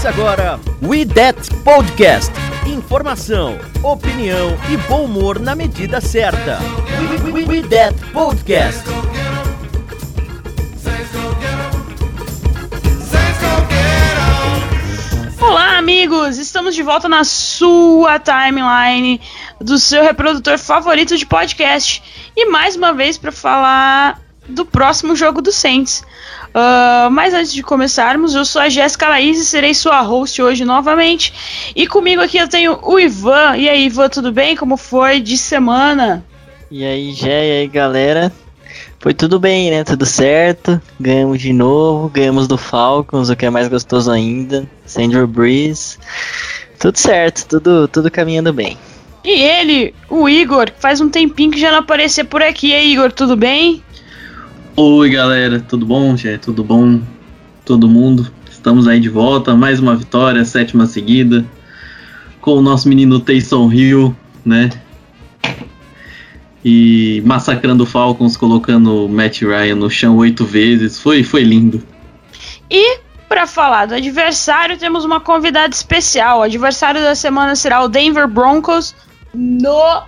Começa agora We That Podcast. Informação, opinião e bom humor na medida certa. We, we, we That Podcast. Olá, amigos! Estamos de volta na sua timeline do seu reprodutor favorito de podcast. E mais uma vez para falar do próximo jogo do Saints. Uh, mas antes de começarmos, eu sou a Jéssica Laís e serei sua host hoje novamente. E comigo aqui eu tenho o Ivan. E aí, Ivan, tudo bem? Como foi de semana? E aí, Jé, e aí, galera? Foi tudo bem, né? Tudo certo. Ganhamos de novo, ganhamos do Falcons, o que é mais gostoso ainda. Sandro Breeze. Tudo certo, tudo, tudo caminhando bem. E ele, o Igor, que faz um tempinho que já não aparecia por aqui. E aí, Igor, tudo bem? Oi, galera, tudo bom, Jé? Tudo bom? Todo mundo? Estamos aí de volta, mais uma vitória, sétima seguida, com o nosso menino Taysom Hill, né? E massacrando o Falcons, colocando o Matt Ryan no chão oito vezes. Foi, foi lindo. E para falar do adversário, temos uma convidada especial. O adversário da semana será o Denver Broncos no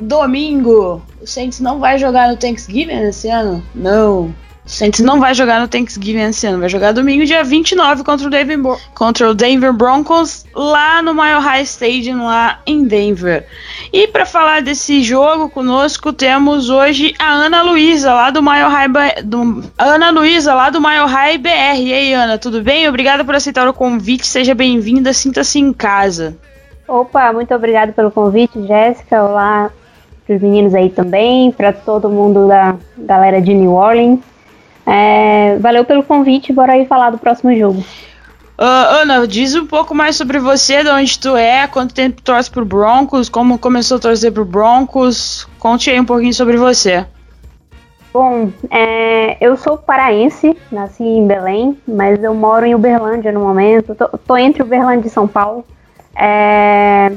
domingo. O Saints não vai jogar no Thanksgiving esse ano? Não. O Saints não vai jogar no Thanksgiving esse ano. Vai jogar domingo, dia 29, contra o Denver, contra o Denver Broncos, lá no Mile High Stadium, lá em Denver. E para falar desse jogo conosco, temos hoje a Ana Luísa, lá do Mile High... Do, Ana Luísa, lá do Mile High BR. E aí, Ana, tudo bem? Obrigada por aceitar o convite. Seja bem-vinda, sinta-se em casa. Opa, muito obrigado pelo convite, Jéssica. Olá os meninos aí também, para todo mundo da galera de New Orleans. É, valeu pelo convite, bora aí falar do próximo jogo. Ah, Ana, diz um pouco mais sobre você, de onde tu é, quanto tempo torce pro Broncos, como começou a torcer pro Broncos. Conte aí um pouquinho sobre você. Bom, é, eu sou paraense, nasci em Belém, mas eu moro em Uberlândia no momento. Tô, tô entre Uberlândia e São Paulo. É,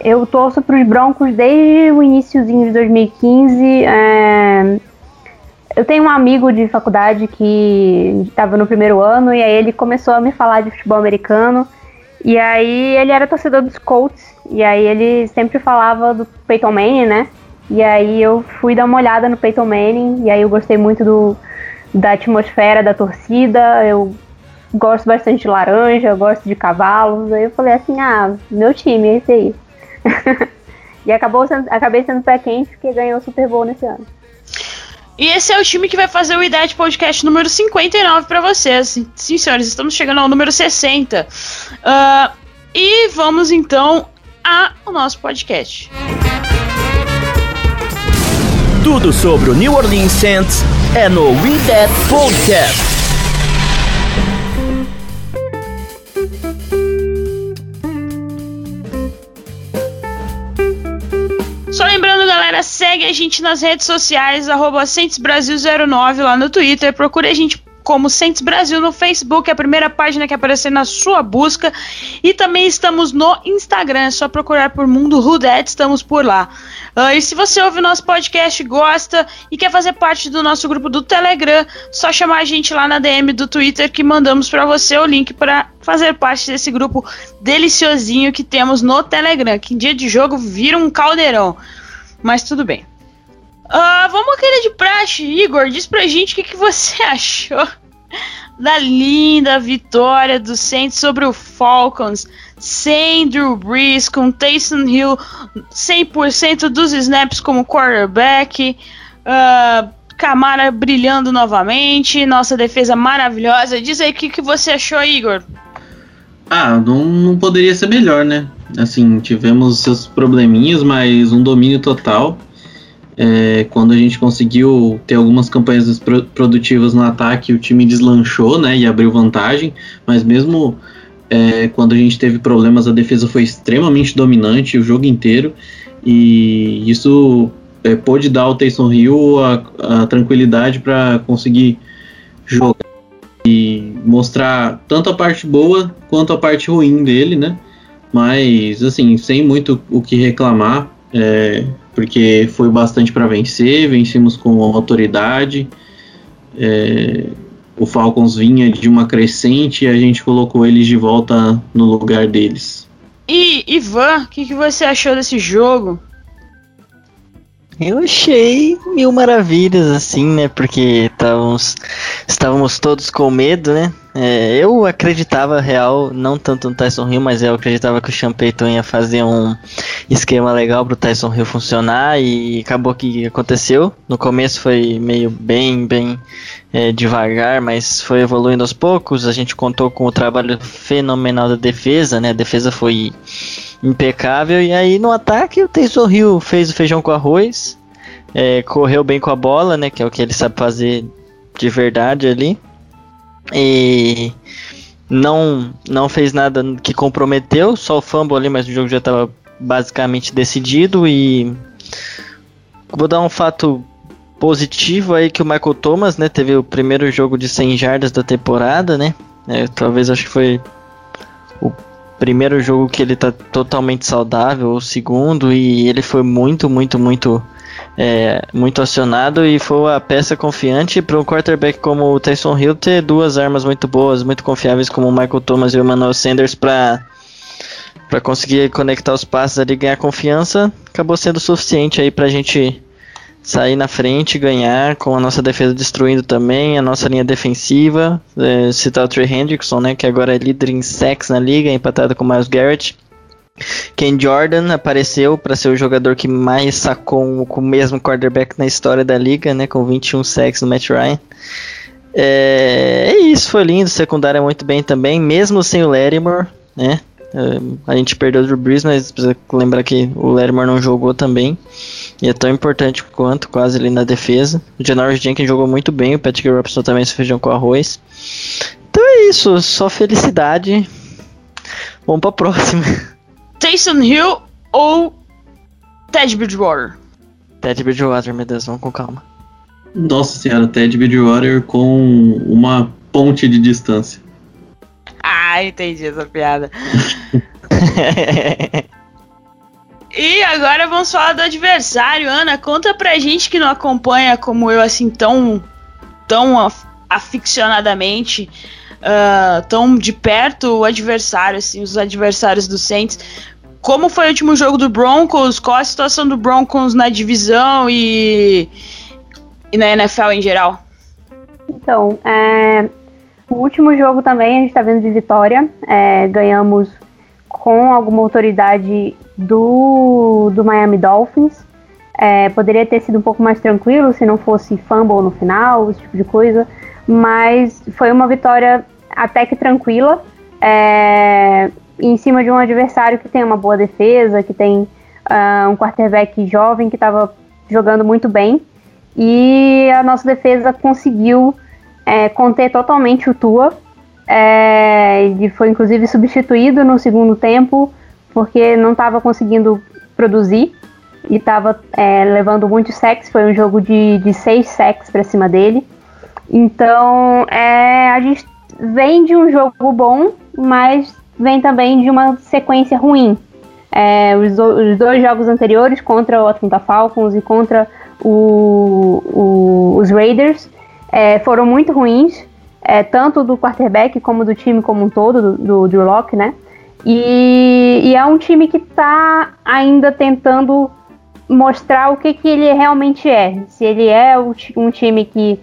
eu torço para os Broncos desde o iníciozinho de 2015. é, eu tenho um amigo de faculdade que estava no primeiro ano e aí ele começou a me falar de futebol americano. E aí ele era torcedor dos Colts e aí ele sempre falava do Peyton Manning, né? E aí eu fui dar uma olhada no Peyton Manning e aí eu gostei muito do, da atmosfera da torcida. Eu gosto bastante de laranja, eu gosto de cavalos. Aí eu falei assim, ah, meu time é esse aí. e acabou sendo, acabei sendo pé quente porque ganhou o Super Bowl nesse ano. E esse é o time que vai fazer o Idade Podcast número 59 para vocês. Sim, senhores, estamos chegando ao número 60. Ah, e vamos então ao nosso podcast. Tudo sobre o New Orleans Saints é no We That Podcast. Galera, segue a gente nas redes sociais, arroba CentesBrasil09 lá no Twitter. Procure a gente como Saints Brasil no Facebook, é a primeira página que aparecer na sua busca. E também estamos no Instagram, é só procurar por Mundo Rudet, estamos por lá. Ah, e se você ouve o nosso podcast, gosta e quer fazer parte do nosso grupo do Telegram, só chamar a gente lá na DM do Twitter que mandamos para você o link para fazer parte desse grupo deliciosinho que temos no Telegram, que em dia de jogo vira um caldeirão. Mas tudo bem. Ah, vamos aquele de praxe. Igor, diz pra gente o que, que você achou da linda vitória do Saints sobre o Falcons. Sem Drew Brees, com Taysom Hill 100% dos snaps como quarterback. ah, Camara brilhando novamente. Nossa defesa maravilhosa. Diz aí o que, que você achou, Igor. Ah, não, não poderia ser melhor, né? Assim, tivemos seus probleminhas, mas um domínio total. É, quando a gente conseguiu ter algumas campanhas produtivas no ataque, o time deslanchou né, e abriu vantagem, mas mesmo é, quando a gente teve problemas, a defesa foi extremamente dominante o jogo inteiro, e isso é, pôde dar ao Taysom Hill a, a tranquilidade para conseguir jogar e mostrar tanto a parte boa quanto a parte ruim dele, né? Mas, assim, sem muito o que reclamar, é, porque foi bastante para vencer, vencemos com autoridade. É, o Falcons vinha de uma crescente e a gente colocou eles de volta no lugar deles. E Ivan, o que, que você achou desse jogo? Eu achei mil maravilhas, assim, né? Porque estávamos, estávamos todos com medo, né? É, eu acreditava real, não tanto no Tyson Hill, mas eu acreditava que o Sean Payton ia fazer um esquema legal pro Tyson Hill funcionar e acabou que aconteceu. No começo foi meio bem, bem é, devagar, mas foi evoluindo aos poucos. A gente contou com o trabalho fenomenal da defesa, né? A defesa foi impecável. E aí no ataque o Taysom Hill fez o feijão com arroz, é, correu bem com a bola, né? Que é o que ele sabe fazer de verdade ali. E não, não fez nada que comprometeu, só o fumble ali, mas o jogo já estava basicamente decidido. E vou dar um fato positivo aí que o Michael Thomas, né, teve o primeiro jogo de 100 jardas da temporada, né? É, talvez acho que foi o primeiro jogo que ele tá totalmente saudável, o segundo, e ele foi muito, muito, muito, é, muito acionado e foi a peça confiante para um quarterback como o Tyson Hill ter duas armas muito boas, muito confiáveis como o Michael Thomas e o Emmanuel Sanders para para conseguir conectar os passes ali e ganhar confiança, acabou sendo suficiente aí para a gente sair na frente, ganhar, com a nossa defesa destruindo também, a nossa linha defensiva, é, citar o Trey Hendrickson, né, que agora é líder em sacks na liga, empatado com o Miles Garrett. Ken Jordan apareceu para ser o jogador que mais sacou com o mesmo quarterback na história da liga, né, com 21 sacks no Matt Ryan. É, é isso, foi lindo, secundária muito bem também, mesmo sem o Lattimore, né, Uh, a gente perdeu o Drew Brees, mas precisa lembrar que o Lattimore não jogou também. E é tão importante quanto, quase ali na defesa. O Janoris Jenkins jogou muito bem, o Patrick Robinson também se feijão com arroz. Então é isso, só felicidade. Vamos pra próxima. Taysom Hill ou Ted Bridgewater? Ted Bridgewater, meu Deus, vamos com calma. Nossa senhora, Ted Bridgewater com uma ponte de distância. Ah, entendi essa piada. e agora vamos falar do adversário. Ana, conta pra gente que não acompanha como eu, assim, tão, tão aficionadamente, uh, tão de perto o adversário, assim, os adversários do Saints. Como foi o último jogo do Broncos? Qual a situação do Broncos na divisão e, e na NFL em geral? Então, é, o último jogo também a gente está vendo de vitória. É, ganhamos com alguma autoridade do, do Miami Dolphins. É, poderia ter sido um pouco mais tranquilo se não fosse fumble no final, esse tipo de coisa. Mas foi uma vitória até que tranquila. É, em cima de um adversário que tem uma boa defesa, que tem uh, um quarterback jovem que estava jogando muito bem. E a nossa defesa conseguiu é, conter totalmente o Tua. É, ele foi inclusive substituído no segundo tempo porque não estava conseguindo produzir e estava é, levando muito sexo. Foi um jogo de, de seis sacks para cima dele. Então é, a gente vem de um jogo bom, mas vem também de uma sequência ruim. É, os, os, dois jogos anteriores contra o Atlanta Falcons e contra o, o, os Raiders é, foram muito ruins, é, tanto do quarterback como do time como um todo, do, do Drew né? E, e, é um time que está ainda tentando mostrar o que, que ele realmente é. Se ele é um time que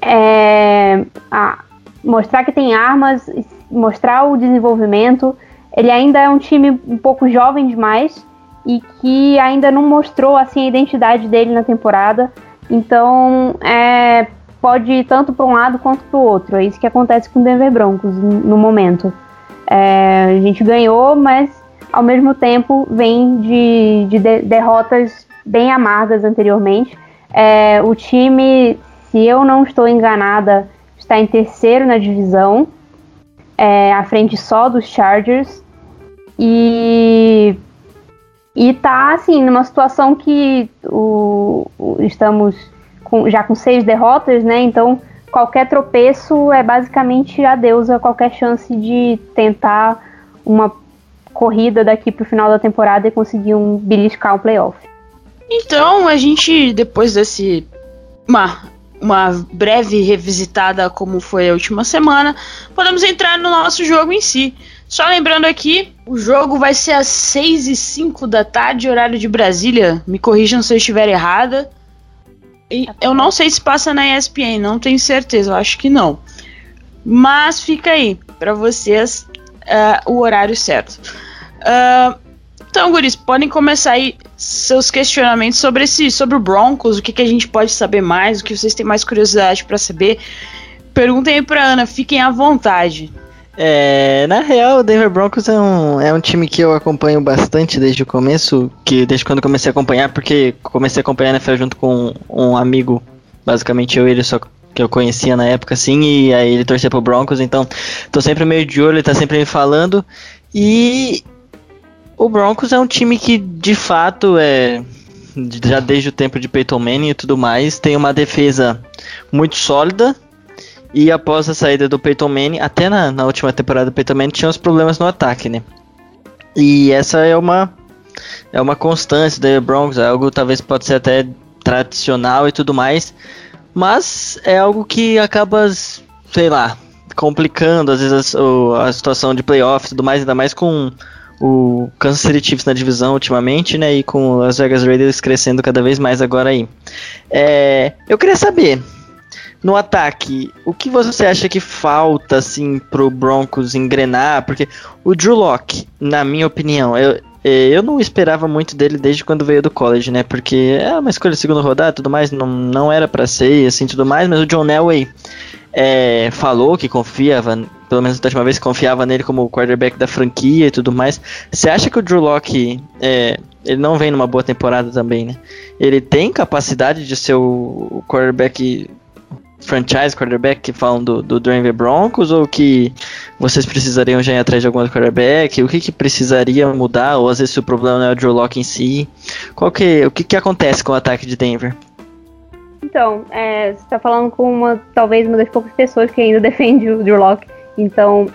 é, a, mostrar que tem armas, mostrar o desenvolvimento. Ele ainda é um time um pouco jovem demais e que ainda não mostrou assim a identidade dele na temporada. Então, é, pode ir tanto para um lado quanto para o outro. É isso que acontece com o Denver Broncos no momento. É, a gente ganhou, mas ao mesmo tempo vem de, de, de derrotas bem amargas anteriormente. É, o time, se eu não estou enganada, está em terceiro na divisão, é, à frente só dos Chargers. E e tá assim numa situação que o, o, estamos com, já com seis derrotas, né? Então qualquer tropeço é basicamente adeus a qualquer chance de tentar uma corrida daqui para o final da temporada e conseguir um beliscar um playoff. Então a gente depois desse uma uma breve revisitada como foi a última semana, podemos entrar no nosso jogo em si. Só lembrando aqui, o jogo vai ser às 6 e 5 da tarde, horário de Brasília. Me corrijam se eu estiver errada. E eu não sei se passa na ESPN, não tenho certeza, eu acho que não. Mas fica aí para vocês uh, o horário certo. Uh, então, Guris, podem começar aí seus questionamentos sobre esse, sobre o Broncos, o que, que a gente pode saber mais, o que vocês têm mais curiosidade para saber. Perguntem aí pra Ana, fiquem à vontade. É, na real, o Denver Broncos é um, é um time que eu acompanho bastante desde o começo, que desde quando comecei a acompanhar, porque comecei a acompanhar a NFL junto com um amigo, basicamente eu e ele, só que eu conhecia na época, assim, e aí ele torcia pro Broncos, então tô sempre meio de olho, ele tá sempre me falando, e o Broncos é um time que, de fato, é já desde o tempo de Peyton Manning e tudo mais, tem uma defesa muito sólida, e após a saída do Peyton Manning, até na, na última temporada do Peyton Manning tinha uns problemas no ataque, né? E essa é uma é uma constância da Broncos, é algo talvez pode ser até tradicional e tudo mais, mas é algo que acaba, sei lá, complicando às vezes a, a situação de playoffs e tudo mais, ainda mais com o Kansas City Chiefs na divisão ultimamente, né, e com as Vegas Raiders crescendo cada vez mais agora aí. É, eu queria saber, no ataque, o que você acha que falta, assim, pro Broncos engrenar? Porque o Drew Locke, na minha opinião, eu, é, eu não esperava muito dele desde quando veio do college, né? Porque é uma escolha de segunda rodada tudo mais, não, não era para ser assim tudo mais, mas o John Elway é, falou que confiava, pelo menos da última vez, confiava nele como quarterback da franquia e tudo mais. Você acha que o Drew Locke, é, ele não vem numa boa temporada também, né? Ele tem capacidade de ser o quarterback franchise quarterback que falam do, do Denver Broncos ou que vocês precisariam já ir atrás de algum quarterback? O que, que precisaria mudar? Ou às vezes o problema não é o Drew Locke em si? Qual que, o que, que acontece com o ataque de Denver? Então, é, você está falando com uma, talvez uma das poucas pessoas que ainda defende o Drew Locke. Então,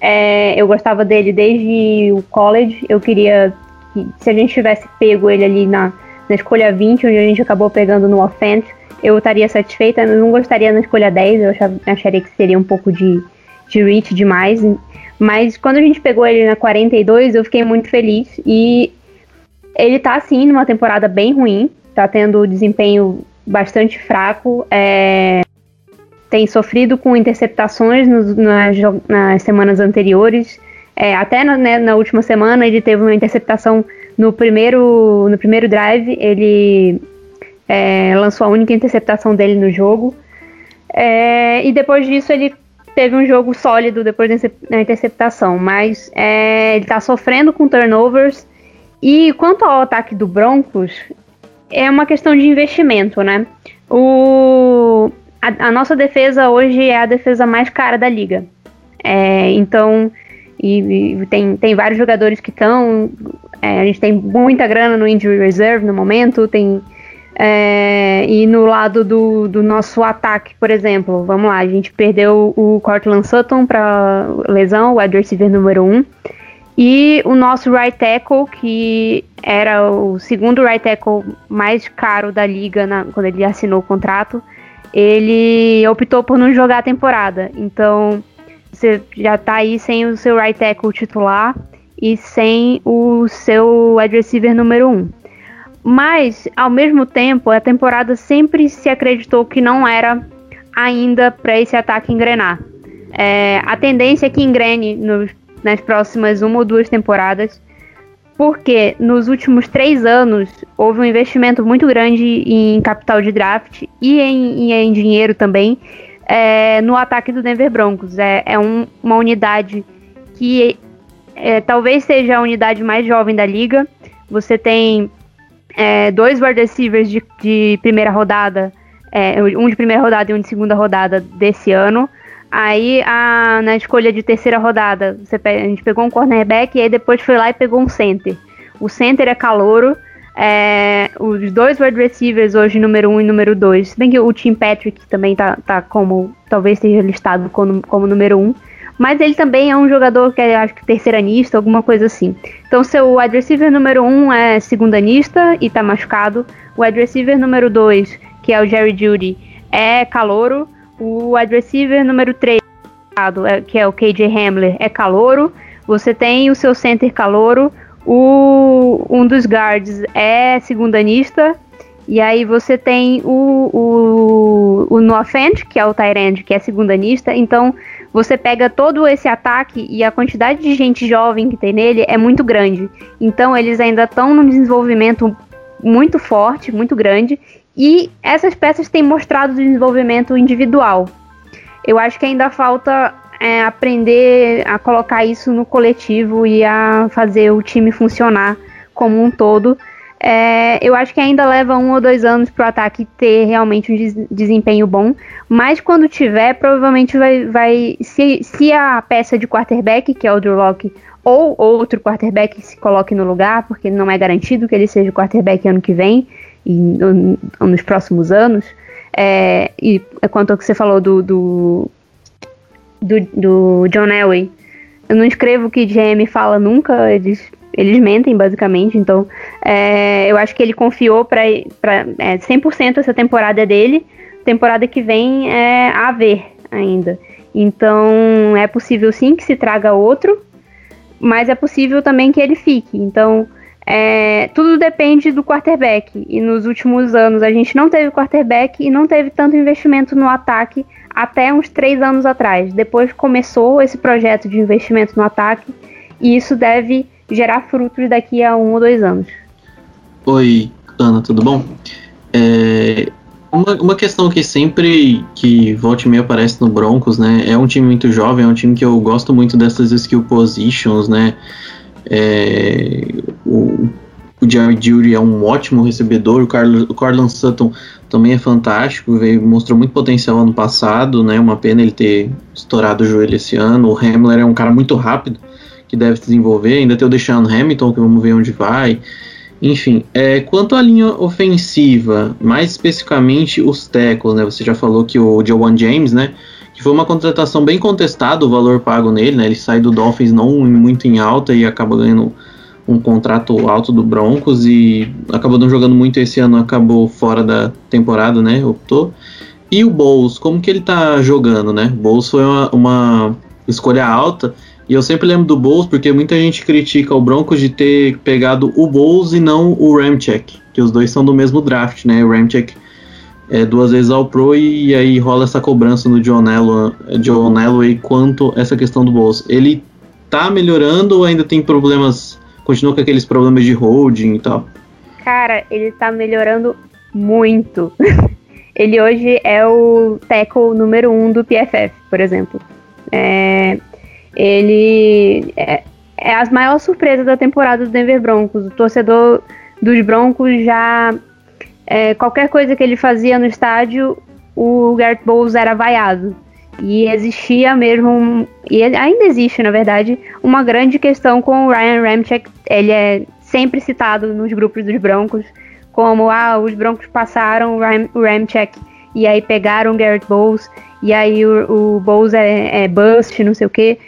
é, eu gostava dele desde o college. Eu queria que, se a gente tivesse pego ele ali na, na escolha 20, onde a gente acabou pegando no offense, eu estaria satisfeita. Eu não gostaria na escolha 10, eu achava, acharia que seria um pouco de, de reach demais. Mas quando a gente pegou ele na 42, eu fiquei muito feliz. E ele tá, assim, numa temporada bem ruim. Tá tendo desempenho bastante fraco. É, tem sofrido com interceptações nas, nas, semanas anteriores. É, até na, né, na, última semana ele teve uma interceptação no primeiro, no primeiro drive. Ele é, lançou a única interceptação dele no jogo. É, e depois disso ele teve um jogo sólido depois da interceptação, mas é, ele está sofrendo com turnovers. E quanto ao ataque do Broncos, é uma questão de investimento, né? O, a, a nossa defesa hoje é a defesa mais cara da liga. É, então, e, e, tem, tem vários jogadores que estão. É, a gente tem muita grana no injury reserve no momento, tem é, e no lado do, do nosso ataque, por exemplo, vamos lá, a gente perdeu o Cortland Sutton para lesão, o wide receiver número 1. Um, e o nosso right tackle, que era o segundo right tackle mais caro da liga na, quando ele assinou o contrato, ele optou por não jogar a temporada. Então, você já está aí sem o seu right tackle titular e sem o seu wide receiver número 1. Um. Mas, ao mesmo tempo, a temporada sempre se acreditou que não era ainda para esse ataque engrenar. É, a tendência é que engrene no, nas próximas uma ou duas temporadas, porque nos últimos três anos houve um investimento muito grande em capital de draft e em, em dinheiro também é, no ataque do Denver Broncos. É, é um, uma unidade que é, talvez seja a unidade mais jovem da liga. Você tem é, dois wide receivers de, de primeira rodada, é, um de primeira rodada e um de segunda rodada desse ano. Aí a, na escolha de terceira rodada, você, a gente pegou um cornerback e aí depois foi lá e pegou um center. O center é calouro. É, os dois wide receivers hoje, número 1 um e número 2. Se bem que o Tim Patrick também tá, tá como. Talvez seja listado como, como número 1. Um, mas ele também é um jogador que é, acho que terceiranista, alguma coisa assim. Então, seu wide receiver número 1 um é segundanista e tá machucado. O wide receiver número 2, que é o Jerry Judy, é calouro. O wide receiver número 3, é, que é o KJ Hamler, é calouro. Você tem o seu center calouro. O, um dos guards é segundanista. E aí você tem o, o, o que é o Tyrande, que é segundanista. Então você pega todo esse ataque e a quantidade de gente jovem que tem nele é muito grande. Então eles ainda estão num desenvolvimento muito forte, muito grande, e essas peças têm mostrado desenvolvimento individual. Eu acho que ainda falta é, aprender a colocar isso no coletivo e a fazer o time funcionar como um todo. É, eu acho que ainda leva um ou dois anos para o ataque ter realmente um desempenho bom, mas quando tiver, provavelmente vai. vai se, se a peça de quarterback, que é o Drew Locke, ou outro quarterback se coloque no lugar, porque não é garantido que ele seja o quarterback ano que vem, no, nos próximos anos. É, e quanto ao que você falou do, do, do, do John Elway, eu não escrevo o que GM fala nunca, eles, eles mentem basicamente, então é, eu acho que ele confiou para é, 100% essa temporada é dele, temporada que vem é a ver ainda. Então é possível sim que se traga outro, mas é possível também que ele fique. Então é, tudo depende do quarterback. E nos últimos anos a gente não teve quarterback e não teve tanto investimento no ataque até uns três anos atrás. Depois começou esse projeto de investimento no ataque e isso deve gerar frutos daqui a um ou dois anos. Oi, Ana, tudo bom? É, uma, uma questão que sempre que volte e meia aparece no Broncos, né? É um time muito jovem, é um time que eu gosto muito dessas skill positions, né? É, o, o Jerry Judy é um ótimo recebedor, o, Carlos, o Sutton também é fantástico, veio, mostrou muito potencial ano passado, né? Uma pena ele ter estourado o joelho esse ano. O Hamler é um cara muito rápido que deve se desenvolver. Ainda tem o Deshaun Hamilton, que vamos ver onde vai. Enfim, é, quanto à linha ofensiva, mais especificamente os tackles, né? Você já falou que o Joan James, né? Que foi uma contratação bem contestada o valor pago nele, né? Ele sai do Dolphins não muito em alta e acaba ganhando um contrato alto do Broncos e acabou não jogando muito esse ano, acabou fora da temporada, né? Optou. E o Bowles, como que ele tá jogando, né? O Bowles foi uma, uma escolha alta. E eu sempre lembro do Bowles porque muita gente critica o Broncos de ter pegado o Bowles e não o Ramchek, que os dois são do mesmo draft, né? O Ramchek é duas vezes ao Pro e, e aí rola essa cobrança no John Elway, quanto essa questão do Bowles. Ele tá melhorando ou ainda tem problemas continua com aqueles problemas de holding e tal? Cara, ele tá melhorando muito. ele hoje é o tackle número um do PFF, por exemplo. É, ele é, é a maior surpresa da temporada do Denver Broncos. O torcedor dos Broncos já. É, qualquer coisa que ele fazia no estádio, o Garrett Bowles era vaiado. E existia mesmo, e ainda existe, na verdade, uma grande questão com o Ryan Ramchek. Ele é sempre citado nos grupos dos Broncos, como ah, os Broncos passaram o, Ram, o Ramchek e aí pegaram o Garrett Bowles, e aí o, o Bowles é, é bust, não sei o quê.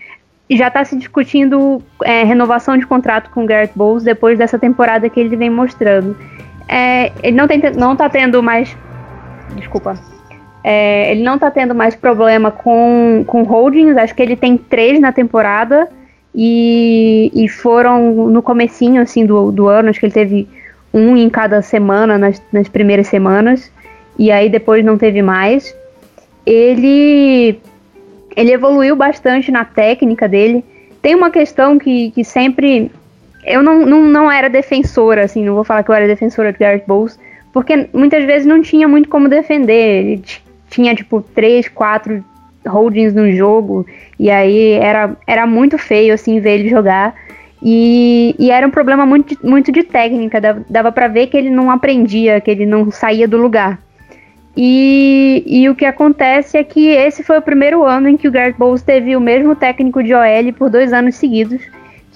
E já está se discutindo é, renovação de contrato com o Garrett Bowles depois dessa temporada que ele vem mostrando. É, ele não, tem, não tá tendo mais. Desculpa é, ele não tá tendo mais problema com, com holdings, acho que ele tem três na temporada e, e foram no comecinho assim do, do ano, acho que ele teve um em cada semana nas, nas primeiras semanas e aí depois não teve mais. Ele ele evoluiu bastante na técnica dele. Tem uma questão que, que sempre eu não, não, não era defensora, assim, não vou falar que eu era defensora de Garrett Bowles, porque muitas vezes não tinha muito como defender. Ele tinha tipo três, quatro holdings no jogo e aí era, era muito feio assim ver ele jogar E, e, era um problema muito, muito de técnica, dava, dava para ver que ele não aprendia, que ele não saía do lugar. E, e, o que acontece é que esse foi o primeiro ano em que o Garrett Bowles teve o mesmo técnico de OL por dois anos seguidos,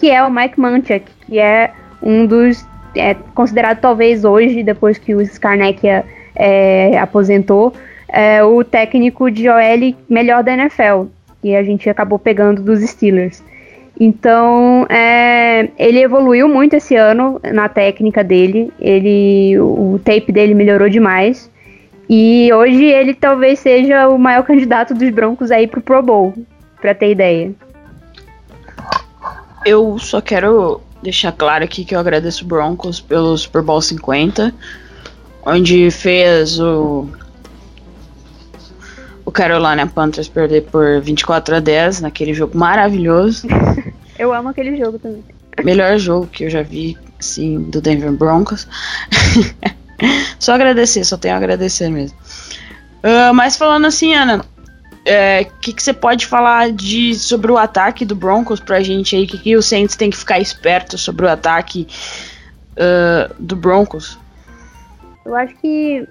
que é o Mike Munchak, que é um dos é, considerado talvez hoje, depois que o Skarnekia é, aposentou, é, o técnico de OL melhor da NFL, que a gente acabou pegando dos Steelers. Então, é, ele evoluiu muito esse ano na técnica dele, ele, o tape dele melhorou demais. E hoje ele talvez seja o maior candidato dos Broncos aí pro Pro Bowl, pra ter ideia. Eu só quero deixar claro aqui que eu agradeço o Broncos pelo Super Bowl 50, onde fez o o Carolina Panthers perder por 24 a 10 naquele jogo maravilhoso. eu amo aquele jogo também. Melhor jogo que eu já vi, assim, do Denver Broncos. só agradecer, só tenho a agradecer mesmo. Uh, mas falando assim, Ana, o é, que, que você pode falar de sobre o ataque do Broncos pra gente aí? O que, que o Saints tem que ficar esperto sobre o ataque uh, do Broncos? Eu acho que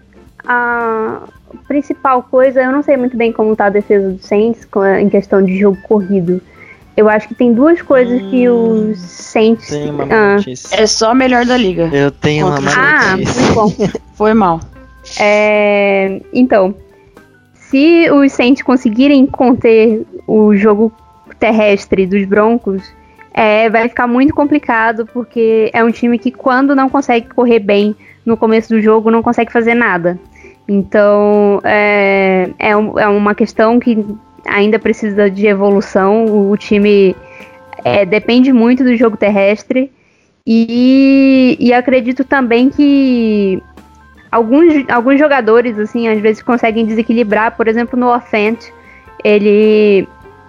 a principal coisa, eu não sei muito bem como tá a defesa do Saints em questão de jogo corrido. Eu acho que tem duas coisas hum, que os Saints. Tem uma ah, é só a melhor da liga. Eu tenho uma Ah, muito bom. Foi mal. É, então, se os Saints conseguirem conter o jogo terrestre dos Broncos, é, vai ficar muito complicado, porque é um time que, quando não consegue correr bem no começo do jogo, não consegue fazer nada. Então, é, é, um, é uma questão que ainda precisa de evolução. O, o time é, depende muito do jogo terrestre. E, e acredito também que alguns, alguns jogadores, assim, às vezes conseguem desequilibrar. Por exemplo, no Offense, ele,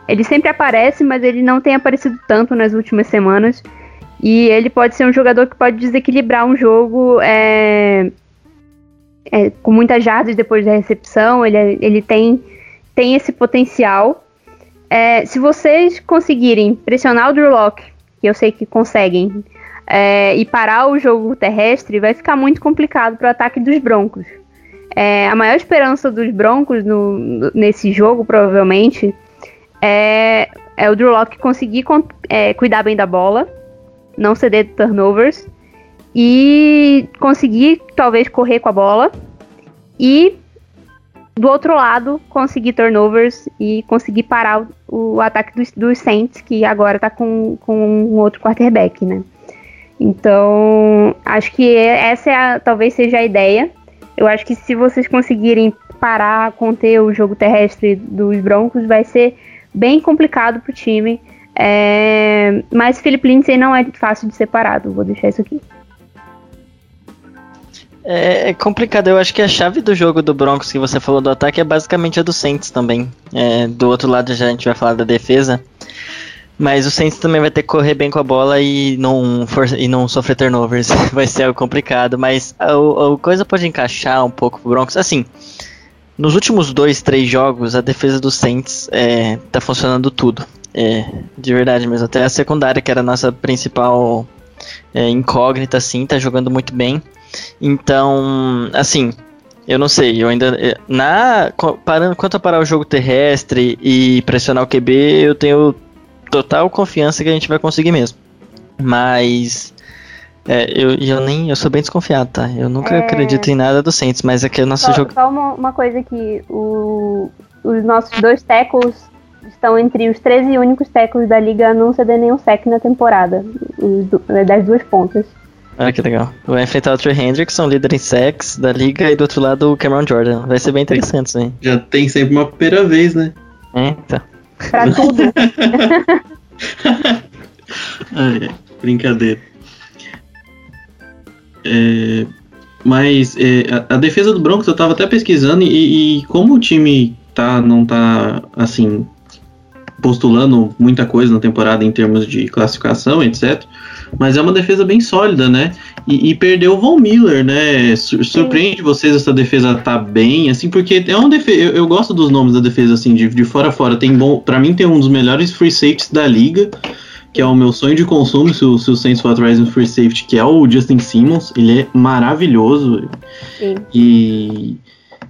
ele sempre aparece, mas ele não tem aparecido tanto nas últimas semanas. E ele pode ser um jogador que pode desequilibrar um jogo é, é, com muitas jardas depois da recepção. Ele, ele tem tem esse potencial. É, se vocês conseguirem pressionar o Drew Locke, que eu sei que conseguem, é, e parar o jogo terrestre, vai ficar muito complicado para o ataque dos Broncos. É, a maior esperança dos Broncos no, nesse jogo, provavelmente, é, é o Drew Locke conseguir é, cuidar bem da bola, não ceder turnovers, e conseguir talvez correr com a bola e do outro lado, conseguir turnovers e conseguir parar o, o ataque dos, dos, Saints, que agora tá com, com um outro quarterback, né? Então, acho que essa é a, talvez seja a ideia. Eu acho que se vocês conseguirem parar, conter o jogo terrestre dos Broncos, vai ser bem complicado pro time. É, mas Philip Lindsay não é fácil de separado, vou deixar isso aqui. É, é, complicado, eu acho que a chave do jogo do Broncos que você falou do ataque é basicamente a do Saints também. É, do outro lado já a gente vai falar da defesa. Mas o Saints também vai ter que correr bem com a bola e não, for, e não sofrer turnovers. vai ser algo complicado. Mas a, a, coisa pode encaixar um pouco pro Broncos. Assim, nos últimos dois, três jogos, a defesa do Saints é, tá funcionando tudo. É, de verdade mesmo. Até a secundária, que era a nossa principal é, incógnita, assim, tá jogando muito bem. Então, assim, eu não sei, eu ainda. Eh, na, parando, quanto a parar o jogo terrestre e pressionar o QB, eu tenho total confiança que a gente vai conseguir mesmo. Mas. É, eu, eu nem. Eu sou bem desconfiado, tá? Eu nunca é... acredito em nada do Saints, mas é que o nosso só, jogo. Só uma, uma coisa que o, os nossos dois tackles estão entre os 13 únicos tackles da liga a não ceder nenhum sec na temporada. Das duas pontas. Ah, que legal. Vai enfrentar o Trey Hendrickson, líder em sex da liga, e do outro lado o Cameron Jordan. Vai ser bem interessante isso aí. Já tem sempre uma primeira vez, né? É, então. Pra tudo. Ai, brincadeira. É, mas é, a, a, defesa do Broncos eu tava até pesquisando e, e, como o time tá, não tá assim postulando muita coisa na temporada em termos de classificação, etc. Mas é uma defesa bem sólida, né? E, e perdeu o Von Miller, né? Sur surpreende vocês essa defesa tá bem, assim, porque é uma defesa. Eu, eu, gosto dos nomes da defesa, assim, de, de fora a fora. Tem bom. para mim tem um dos melhores free safeties da liga. que é o meu sonho de consumo se o, se o Saints for atrás free safety, que é o Justin Simmons. Ele é maravilhoso. Sim. E,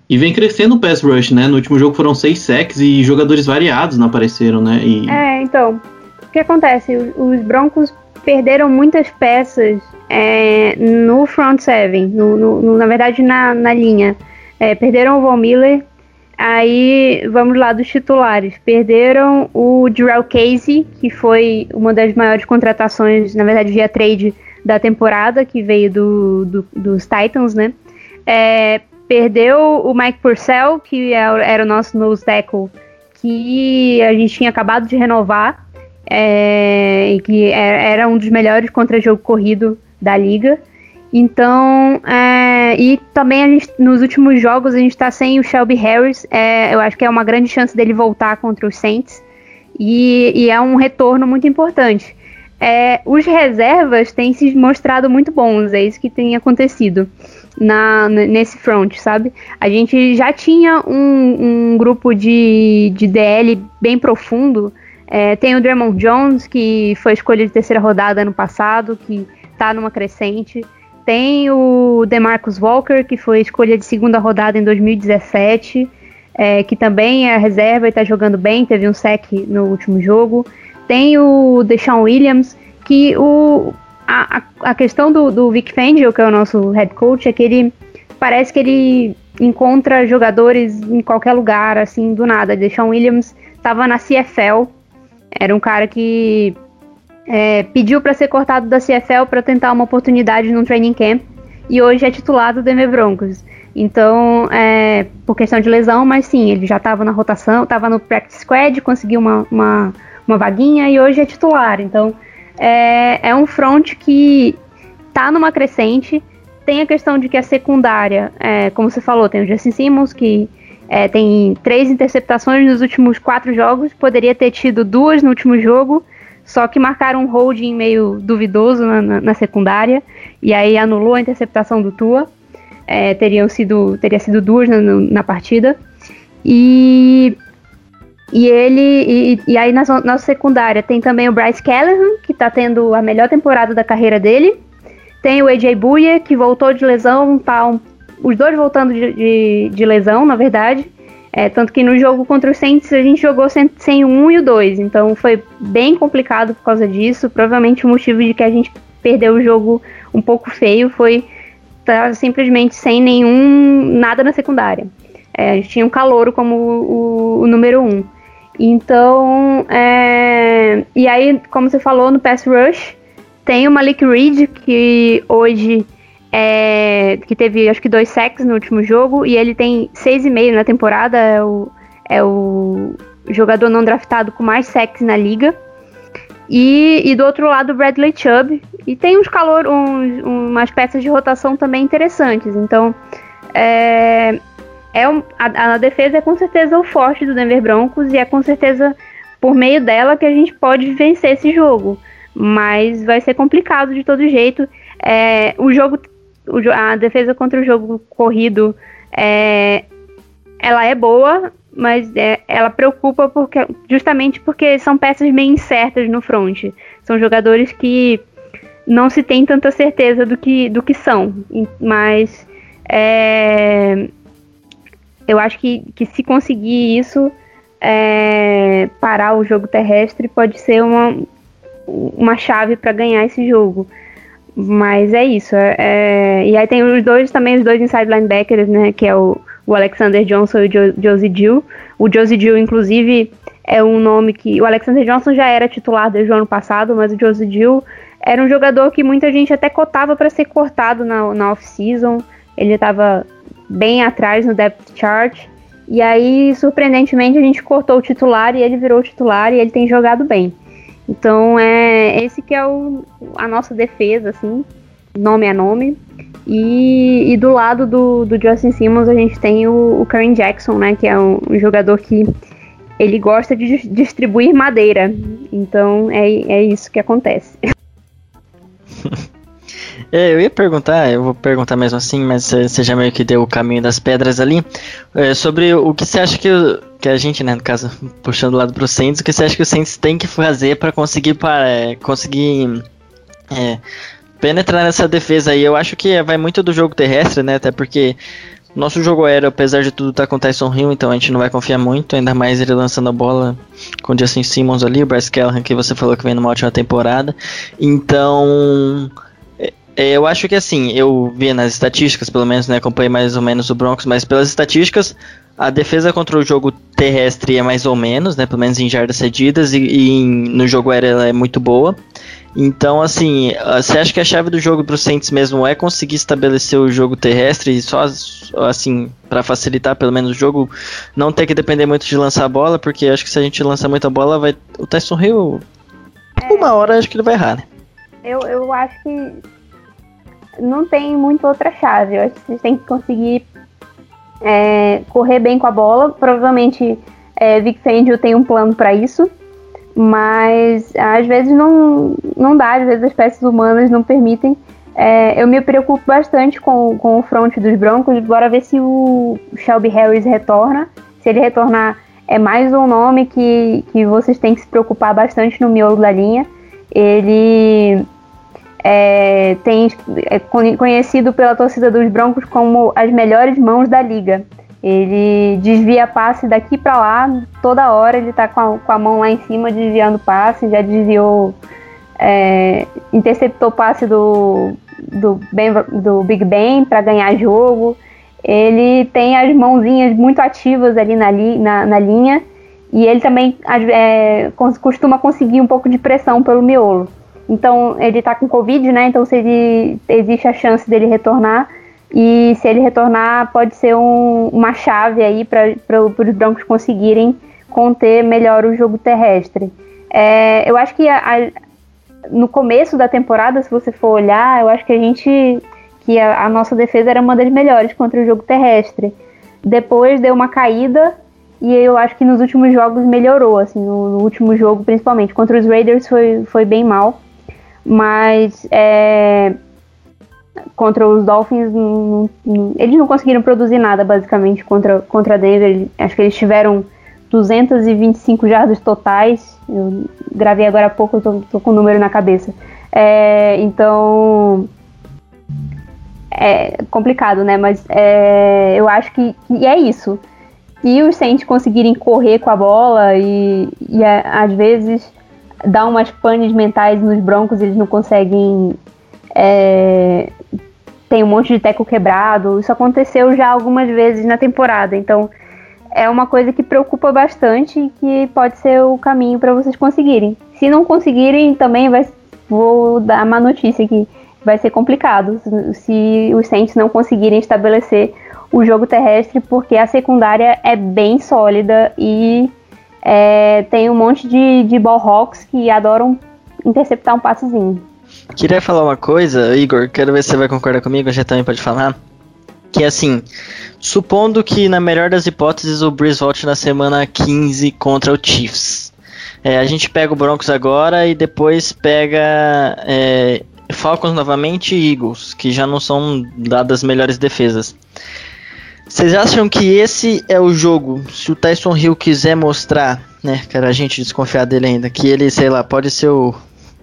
e vem crescendo o pass rush, né? No último jogo foram seis sacks e jogadores variados não apareceram, né? E, É, então, o que acontece? Os Broncos perderam muitas peças é, no front seven, no, no- na verdade na, na linha. É, perderam o Von Miller, aí vamos lá dos titulares. Perderam o Jarrell Casey, que foi uma das maiores contratações, na verdade via trade da temporada, que veio do, do- dos Titans, né? É, perdeu o Mike Purcell, que é era o nosso nose tackle, que a gente tinha acabado de renovar, é, que era, era um dos melhores contra-jogo corrido da liga. Então, é, e também gente, nos últimos jogos a gente está sem o Shelby Harris. é, eu acho que é uma grande chance dele voltar contra os Saints. E, e é um retorno muito importante. É, os reservas têm se mostrado muito bons, é isso que tem acontecido na, nesse front, sabe? A gente já tinha um, um grupo de, de DL bem profundo. É, tem o Draymond Jones, que foi escolha de terceira rodada ano passado, que tá numa crescente. Tem o DeMarcus Walker, que foi escolha de segunda rodada em 2017, é, que também é reserva e tá jogando bem, teve um sec no último jogo. Tem o Deshaun Williams, que o, a, a- a questão do, do Vic Fangio, que é o nosso head coach, é que ele parece que ele encontra jogadores em qualquer lugar, assim, do nada. Deshaun Williams estava na CFL, era um cara que é, pediu para ser cortado da CFL para tentar uma oportunidade num training camp e hoje é titular do Denver Broncos. Então, é, por questão de lesão, mas sim, ele já estava na rotação, estava no practice squad, conseguiu uma, uma, uma vaguinha e hoje é titular. Então, é, é um front que tá numa crescente. Tem a questão de que a secundária, é, como você falou, tem o Justin Simmons, que é, tem três interceptações nos últimos quatro jogos, poderia ter tido duas no último jogo, só que marcaram um holding meio duvidoso na, na- na secundária, e aí anulou a interceptação do Tua. É, teriam sido, teria sido duas na, na partida. E, e ele. E, e aí na secundária tem também o Bryce Callahan, que tá tendo a melhor temporada da carreira dele. Tem o AJ Buia, que voltou de lesão, tá um- os dois voltando de, de- de lesão, na verdade. É, tanto que no jogo contra os Saints a gente jogou sem, sem 1 e o 2, então foi bem complicado por causa disso. Provavelmente o motivo de que a gente perdeu o jogo um pouco feio foi tá simplesmente sem nenhum nada na secundária. É, a gente tinha um calouro como o, o- número 1. Então, é, e aí, como você falou, no pass rush, tem o Malik Reed, que hoje é, que teve acho que dois sacks no último jogo, e ele tem seis e meio na temporada, é o, é o jogador não draftado com mais sacks na liga. E, e do outro lado, Bradley Chubb. E tem uns calor, uns, umas peças de rotação também interessantes. Então, é, é um- a, a defesa é com certeza o forte do Denver Broncos e é com certeza por meio dela que a gente pode vencer esse jogo. Mas vai ser complicado de todo jeito. É, o jogo, a defesa contra o jogo corrido, é, ela é boa, mas é, ela preocupa porque, justamente porque são peças meio incertas no front. São jogadores que não se tem tanta certeza do que, do que são. Mas é, eu acho que, que se conseguir isso, é, parar o jogo terrestre pode ser uma, uma chave para ganhar esse jogo. Mas é isso. é- é- e aí tem os dois também, os dois inside linebackers, né? Que é o, o Alexander Johnson e o jo Josie Dill. O Josie Dill, inclusive, é um nome que. O Alexander Johnson já era titular desde o ano passado, mas o Josie Dill era um jogador que muita gente até cotava para ser cortado na, na off-season. Ele estava bem atrás no depth chart. E aí, surpreendentemente, a gente cortou o titular e ele virou o titular e ele tem jogado bem. Então, é esse que é o, a nossa defesa, assim, nome a nome. E, e do lado do, do Justin Simmons, a gente tem o, o Karen Jackson, né, que é um, um jogador que ele gosta de dis- distribuir madeira. Então, é, é isso que acontece. É, eu ia perguntar, eu vou perguntar mesmo assim, mas você já meio que deu o caminho das pedras ali, eh, sobre o que você acha que que a gente, né, no caso, puxando lado pro Saints, o que você acha que o Saints tem que fazer para conseguir para é, conseguir é, penetrar nessa defesa aí? Eu acho que vai muito do jogo terrestre, né? Até porque nosso jogo aéreo, apesar de tudo, tá com o Tyson Hill, então a gente não vai confiar muito, ainda mais ele lançando a bola com o Justin Simmons ali, o Bryce Callahan, que você falou que vem numa ótima temporada. Então, eu acho que assim, eu vi nas estatísticas, pelo menos, né, acompanhei mais ou menos o Broncos, mas pelas estatísticas, a defesa contra o jogo terrestre é mais ou menos, né, pelo menos em jardas cedidas, e, e no jogo aéreo ela é muito boa. Então, assim, você acha que a chave do jogo para os Saints mesmo é conseguir estabelecer o jogo terrestre só, assim, para facilitar pelo menos o jogo, não ter que depender muito de lançar a bola, porque acho que se a gente lançar muita bola, vai o Tyson Hill, é, uma hora acho que ele vai errar, né? Eu, eu acho que não tem muito outra chave. Eu acho que vocês têm que conseguir é, correr bem com a bola. Provavelmente é, Vic Fangio tem um plano para isso. Mas às vezes não, não dá, às vezes as peças humanas não permitem. É, eu me preocupo bastante com, com o front dos Broncos. Bora ver se o Shelby Harris retorna. Se ele retornar, é mais um nome que, que vocês têm que se preocupar bastante no miolo da linha. Ele é, tem, é conhecido pela torcida dos Broncos como as melhores mãos da liga. Ele desvia passe daqui para lá, toda hora ele tá com a, com a, mão lá em cima desviando passe, já desviou, é, interceptou passe do, do, ben, do Big Ben para ganhar jogo. Ele tem as mãozinhas muito ativas ali na, li, na, na linha e ele também é, costuma conseguir um pouco de pressão pelo miolo. Então ele tá com Covid, né? Então se ele, existe a chance dele retornar e se ele retornar, pode ser um, uma chave aí para os Broncos conseguirem conter melhor o jogo terrestre. É, eu acho que a, a, no começo da temporada, se você for olhar, eu acho que a gente que a, a, nossa defesa era uma das melhores contra o jogo terrestre. Depois deu uma caída e eu acho que nos últimos jogos melhorou, assim, no, no último jogo principalmente. Contra os Raiders foi, foi bem mal, mas é, contra os Dolphins, não, não, eles não conseguiram produzir nada, basicamente, contra, contra Denver. Acho que eles tiveram 225 jardas totais. Eu gravei agora há pouco, eu tô, com o número na cabeça. É, então. É complicado, né? Mas é, eu acho que, que é isso. Se os Saints conseguirem correr com a bola e, e às vezes dar umas panes mentais nos Broncos, eles não conseguem é, tem um monte de teco quebrado. Isso aconteceu já algumas vezes na temporada. Então é uma coisa que preocupa bastante e que pode ser o caminho para vocês conseguirem. Se não conseguirem, também vai, vou dar uma notícia que vai ser complicado se os Saints não conseguirem estabelecer o jogo terrestre, porque a secundária é bem sólida e é, tem um monte de, de que adoram interceptar um passezinho. Queria falar uma coisa, Igor, quero ver se você vai concordar comigo, já também pode falar. Que assim, supondo que na melhor das hipóteses o Breeze volte na semana 15 contra o Chiefs. É, a gente pega o Broncos agora e depois pega é, Falcons novamente e Eagles, que já não são dadas melhores defesas. Vocês acham que esse é o jogo? Se o Tyson Hill quiser mostrar, né, cara, a gente desconfiar dele ainda, que ele, sei lá, pode ser o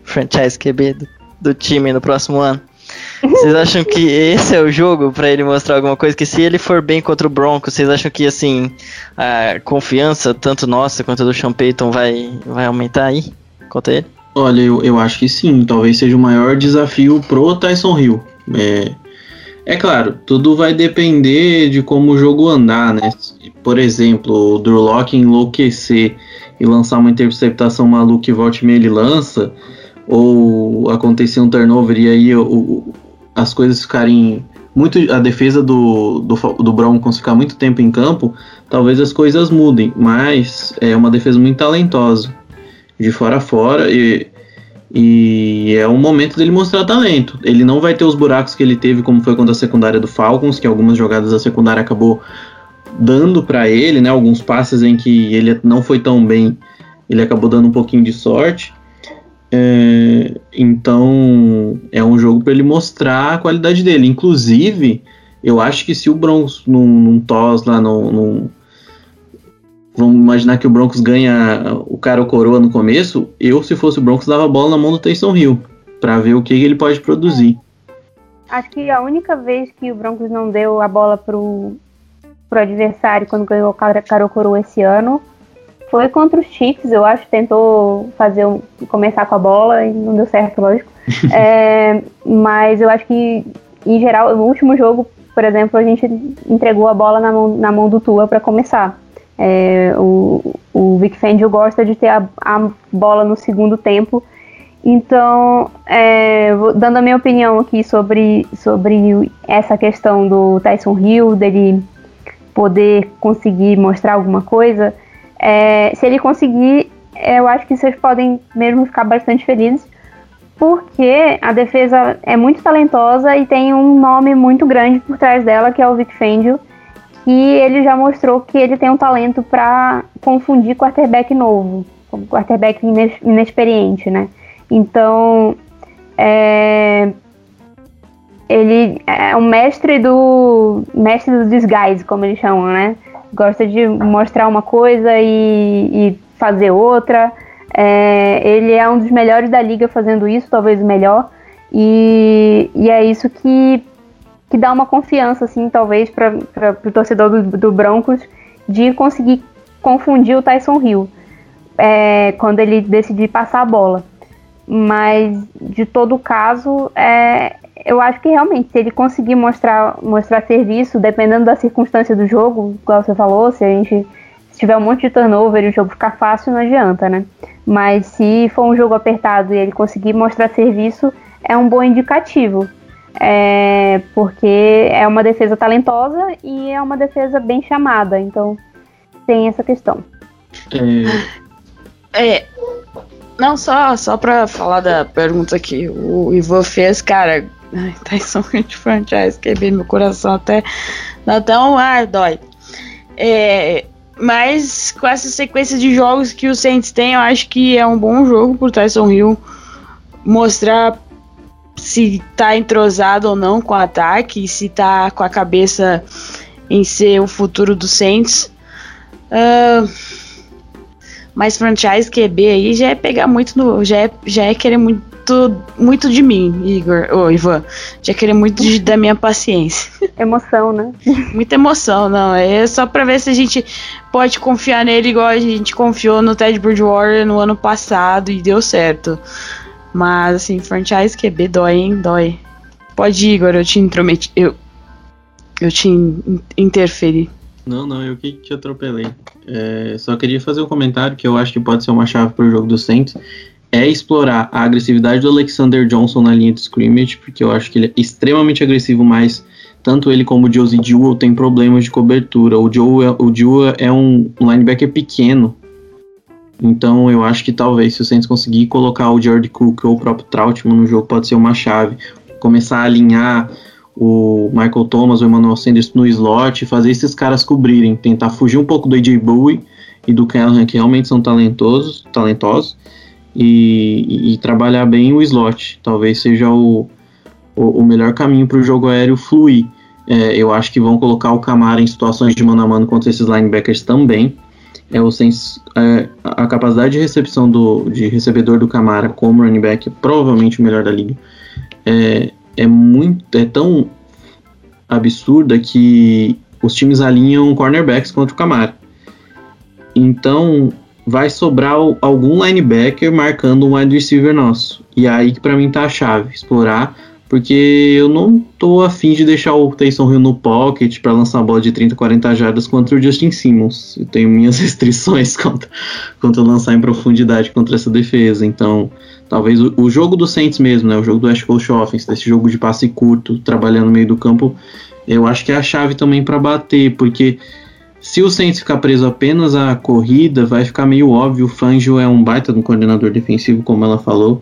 franchise QB do do time no próximo ano. Vocês acham que esse é o jogo para ele mostrar alguma coisa? Que se ele for bem contra o Broncos, vocês acham que assim a confiança, tanto nossa quanto do Sean Payton, vai, vai aumentar aí contra ele? Olha, eu, eu acho que sim. Talvez seja o maior desafio pro Tyson Hill. É, é claro, tudo vai depender de como o jogo andar, né? Por exemplo, o Drew Locke enlouquecer e lançar uma interceptação maluca e volte meia ele lança ou acontecer um turnover e aí o, as coisas ficarem muito a defesa do, do, do Broncos ficar muito tempo em campo, talvez as coisas mudem, mas é uma defesa muito talentosa, de fora a fora, e, e é um momento dele mostrar talento. Ele não vai ter os buracos que ele teve, como foi contra a secundária do Falcons, que algumas jogadas da secundária acabou dando para ele, né? Alguns passes em que ele não foi tão bem, ele acabou dando um pouquinho de sorte. É, então é um jogo para ele mostrar a qualidade dele. Inclusive, eu acho que se o Broncos num, num toss lá, num, num, vamos imaginar que o Broncos ganha o cara ou coroa no começo, eu, se fosse o Broncos, dava a bola na mão do Taysom Hill, para ver o que ele pode produzir. Acho que a única vez que o Broncos não deu a bola pro, pro adversário quando ganhou o cara ou coroa esse ano foi contra os Chiefs, eu acho, tentou fazer um, começar com a bola e não deu certo, lógico. é, mas eu acho que, em geral, no último jogo, por exemplo, a gente entregou a bola na mão, na mão do Tua para começar. É, o, o Vic Fangio gosta de ter a, a bola no segundo tempo. Então, é, dando a minha opinião aqui sobre, sobre essa questão do Tyson Hill, dele poder conseguir mostrar alguma coisa, é, se ele conseguir, eu acho que vocês podem mesmo ficar bastante felizes, porque a defesa é muito talentosa e tem um nome muito grande por trás dela, que é o Vic Fangio, que ele já mostrou que ele tem um talento para confundir quarterback novo, quarterback inexperiente, né? Então, é, ele é um mestre do mestre do disguise, como eles chamam, né? Gosta de mostrar uma coisa e, e fazer outra. É, ele é um dos melhores da liga fazendo isso, talvez o melhor. E, e é isso que, que dá uma confiança, assim, talvez, para o torcedor do, do, Broncos de conseguir confundir o Tyson Hill é, quando ele decidir passar a bola. Mas, de todo caso, é, eu acho que realmente, se ele conseguir mostrar, mostrar serviço, dependendo da circunstância do jogo, igual você falou, se a gente se tiver um monte de turnover e o jogo ficar fácil, não adianta, né? Mas se for um jogo apertado e ele conseguir mostrar serviço, é um bom indicativo. É, porque é uma defesa talentosa e é uma defesa bem chamada, então tem essa questão. É, é não, só, só pra falar da pergunta que o Ivan fez, cara, Tyson Hill de franchise, quebrei meu coração até. Dá até um ar, dói. É, mas com essa sequência de jogos que o Saints tem, eu acho que é um bom jogo pro Tyson Hill mostrar se tá entrosado ou não com o ataque, se tá com a cabeça em ser o futuro do Saints. Uh, mas franchise QB aí já é pegar muito no. Já é, já é querer muito, muito de mim, Igor. Ô, Ivan. Já é querer muito de, da minha paciência. Emoção, né? Muita emoção, não. É só pra ver se a gente pode confiar nele igual a gente confiou no Ted Bridgewater no ano passado e deu certo. Mas, assim, franchise QB dói, hein? Dói. Pode ir, Igor, eu te intrometi. Eu, eu te interferi. Não, não, eu que te atropelei. É, só queria fazer um comentário que eu acho que pode ser uma chave para o jogo do Saints. É explorar a agressividade do Alexander Johnson na linha de scrimmage, porque eu acho que ele é extremamente agressivo, mas tanto ele como o Josie Jewell tem problemas de cobertura. O Joe, o Jewell é um linebacker pequeno, então eu acho que talvez se o Saints conseguir colocar o Jared Cook ou o próprio Troutman no jogo pode ser uma chave. Começar a alinhar o Michael Thomas, o Emmanuel Sanders no slot, fazer esses caras cobrirem, tentar fugir um pouco do AJ Bowie e do Callahan, que realmente são talentosos, talentosos, e, e, e trabalhar bem o slot. Talvez seja o, o, o melhor caminho para o jogo aéreo fluir. É, eu acho que vão colocar o Camara em situações de mano a mano contra esses linebackers também. É, o sens, é, a capacidade de recepção do, de recebedor do Camara como running back é provavelmente o melhor da liga. É, é muito é tão absurda que os times alinham cornerbacks contra o Camara. Então vai sobrar algum linebacker marcando um wide receiver nosso. E é aí que para mim tá a chave, explorar, porque eu não tô afim de deixar o Taysom Hill no pocket para lançar uma bola de 30, 40 jardas contra o Justin Simmons. Eu tenho minhas restrições contra, contra lançar em profundidade contra essa defesa. Então, talvez o, o, jogo do Saints mesmo, né, o jogo do West Coast Offense, desse jogo de passe curto, trabalhando no meio do campo, eu acho que é a chave também para bater, porque se o Saints ficar preso apenas à corrida, vai ficar meio óbvio, o Fangio é um baita de um coordenador defensivo, como ela falou,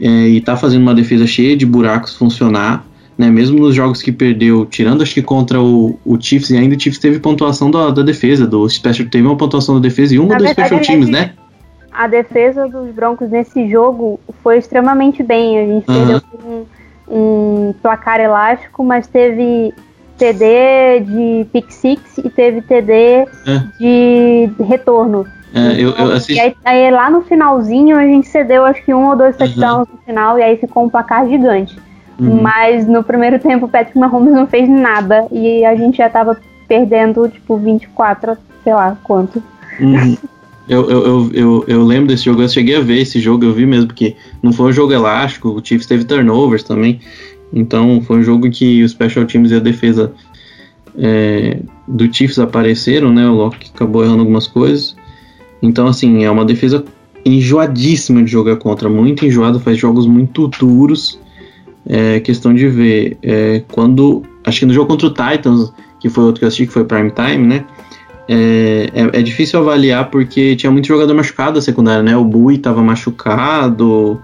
é, e tá fazendo uma defesa cheia de buracos funcionar, né, mesmo nos jogos que perdeu, tirando acho que contra o, o Chiefs, e ainda o Chiefs teve pontuação da, da defesa, do Special, teve uma pontuação da defesa e uma dos Special Teams, né? a defesa dos Broncos nesse jogo foi extremamente bem. A gente uhum. perdeu um, um, placar elástico, mas teve TD de pick six e teve TD É. de retorno. É, eu, eu E assisti. aí, aí lá no finalzinho a gente cedeu acho que um ou dois Uhum. touchdowns no final e aí ficou um placar gigante. Uhum. Mas no primeiro tempo o Patrick Mahomes não fez nada e a gente já tava perdendo tipo 24, sei lá quanto. Uhum. Eu, eu, eu, eu, eu lembro desse jogo, eu cheguei a ver esse jogo, eu vi mesmo, porque não foi um jogo elástico, o Chiefs teve turnovers também. Então foi um jogo que os special teams e a defesa é, do Chiefs apareceram, né? O Locke acabou errando algumas coisas. Então, assim, é uma defesa enjoadíssima de jogar contra, muito enjoada, faz jogos muito duros. É questão de ver. é, quando. Acho que no jogo contra o Titans, que foi outro que eu assisti, que foi Prime Time, né? É, é, é difícil avaliar porque tinha muito jogador machucado a secundária, né? O Bui tava machucado.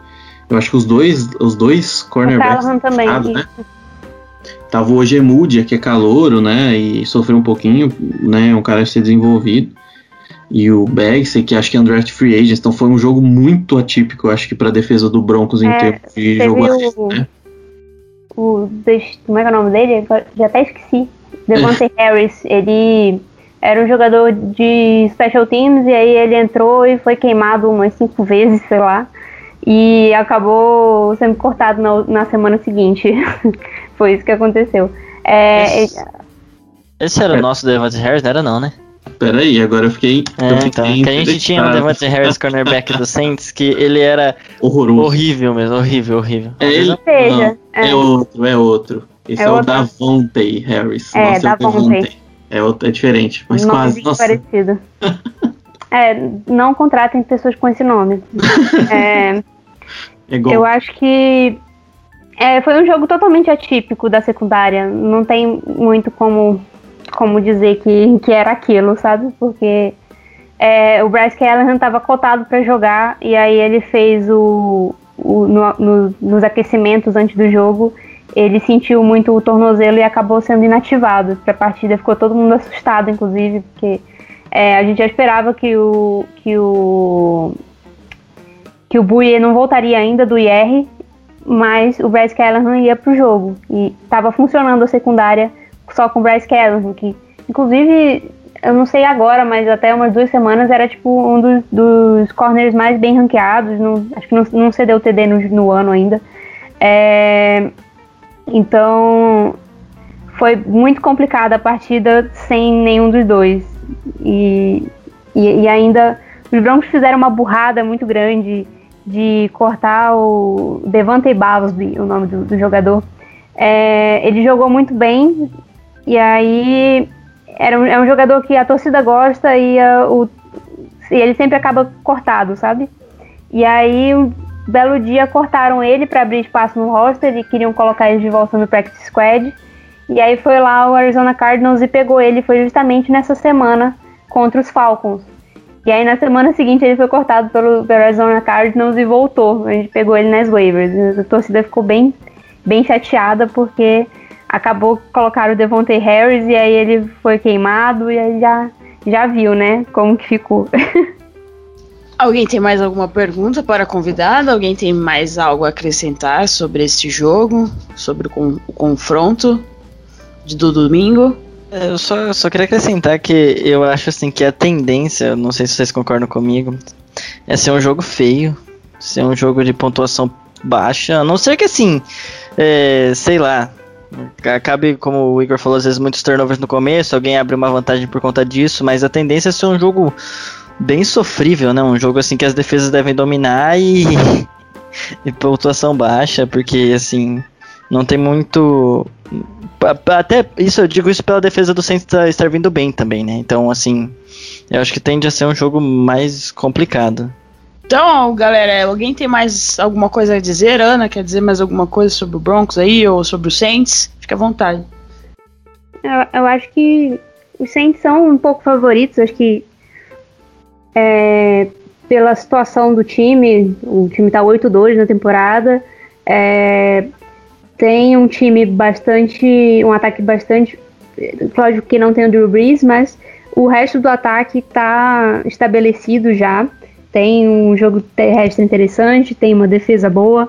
Eu acho que os dois, os dois cornerbacks também. né? Tava o Ogemudia, que é calouro, né? E sofreu um pouquinho, né? Um cara a ser desenvolvido. E o Bagsey, que acho que é um draft free agent. Então foi um jogo muito atípico, acho que pra defesa do Broncos em É, termos de jogo o- né? o como é que é o nome dele? Já até esqueci. Devontae Harris, ele era um jogador de special teams e aí ele entrou e foi queimado umas cinco vezes, sei lá. E acabou sendo cortado na, na semana seguinte. foi isso que aconteceu. É, Esse, esse era o nosso Devante Harris, não era não, né? Peraí, agora eu fiquei. É, eu então. fiquei Que a gente tinha o. Devante Harris, cornerback do Saints, que ele era Horroroso. horrível mesmo, horrível, horrível. É ele? seja, Não, é. é. outro, é outro. Esse é, É o. Davonte Harris. É, Nossa, Davonte. É, outro, é diferente, mas nome quase. bem Nossa, parecido. é, não contratem pessoas com esse nome. É, é igual. Eu acho que é, foi um jogo totalmente atípico da secundária. Não tem muito como, como dizer que, que era aquilo, sabe? Porque é, o Bryce Callahan estava cotado para jogar e aí ele fez o, o no- no- nos aquecimentos antes do jogo. Ele sentiu muito o tornozelo e acabou sendo inativado para a partida. Ficou todo mundo assustado, inclusive, porque é, a gente já esperava que o que o que o Buie não voltaria ainda do IR, mas o Bryce Callahan ia pro jogo. E tava funcionando a secundária só com o Bryce Callahan, que inclusive, eu não sei agora, mas até umas duas semanas era tipo um dos, dos corners mais bem ranqueados. acho que não, não cedeu TD no, no ano ainda. É, então foi muito complicada a partida sem nenhum dos dois. E, e, e ainda os Broncos fizeram uma burrada muito grande de cortar o Devante Bowsby, o nome do, do jogador. É, ele jogou muito bem e aí era um, é um jogador que a torcida gosta e, o, e ele sempre acaba cortado, sabe? E aí um belo dia cortaram ele para abrir espaço no roster e queriam colocar ele de volta no practice squad. E aí foi lá o Arizona Cardinals e pegou ele, foi justamente nessa semana contra os Falcons. E aí na semana seguinte ele foi cortado pelo, pelo Arizona Cardinals e voltou. A gente pegou ele nas waivers. A torcida ficou bem, bem chateada porque acabou que colocaram o Devontae Harris e aí ele foi queimado e aí já, já viu, né, como que ficou. Alguém tem mais alguma pergunta para a convidada? Alguém tem mais algo a acrescentar sobre este jogo? Sobre o, con- o confronto de, do domingo? É, Eu só, eu só queria acrescentar que eu acho assim que a tendência, não sei se vocês concordam comigo, é ser um jogo feio, ser um jogo de pontuação baixa, a não ser que assim, é, sei lá, acabe, como o Igor falou, às vezes muitos turnovers no começo, alguém abre uma vantagem por conta disso, mas a tendência é ser um jogo bem sofrível, né? Um jogo assim que as defesas devem dominar e, e pontuação baixa, porque assim, não tem muito. Até isso, eu digo isso pela defesa do Saints estar vindo bem também, né? Então, assim, eu acho que tende a ser um jogo mais complicado. Então, galera, alguém tem mais alguma coisa a dizer? Ana, quer dizer mais alguma coisa sobre o Broncos aí ou sobre o Saints? Fique à vontade. Eu, eu acho que os Saints são um pouco favoritos, acho que é, pela situação do time, o time tá 8-2 na temporada, é, tem um time bastante, um ataque bastante, lógico que não tem o Drew Brees, mas o resto do ataque tá estabelecido já, tem um jogo terrestre interessante, tem uma defesa boa,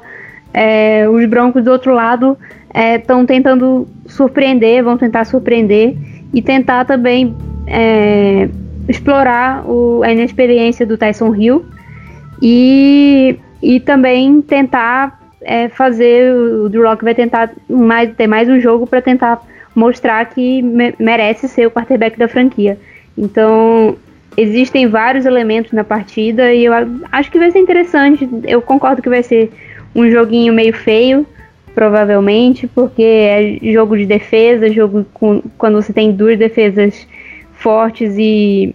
é, os Broncos do outro lado estão é, tentando surpreender, vão tentar surpreender e tentar também é, explorar o, a inexperiência do Tyson Hill e, e também tentar é, fazer o Drew Locke vai tentar mais, ter mais um jogo para tentar mostrar que me, merece ser o quarterback da franquia. Então existem vários elementos na partida e eu acho que vai ser interessante. Eu concordo que vai ser um joguinho meio feio, provavelmente, porque é jogo de defesa, jogo com, quando você tem duas defesas fortes e,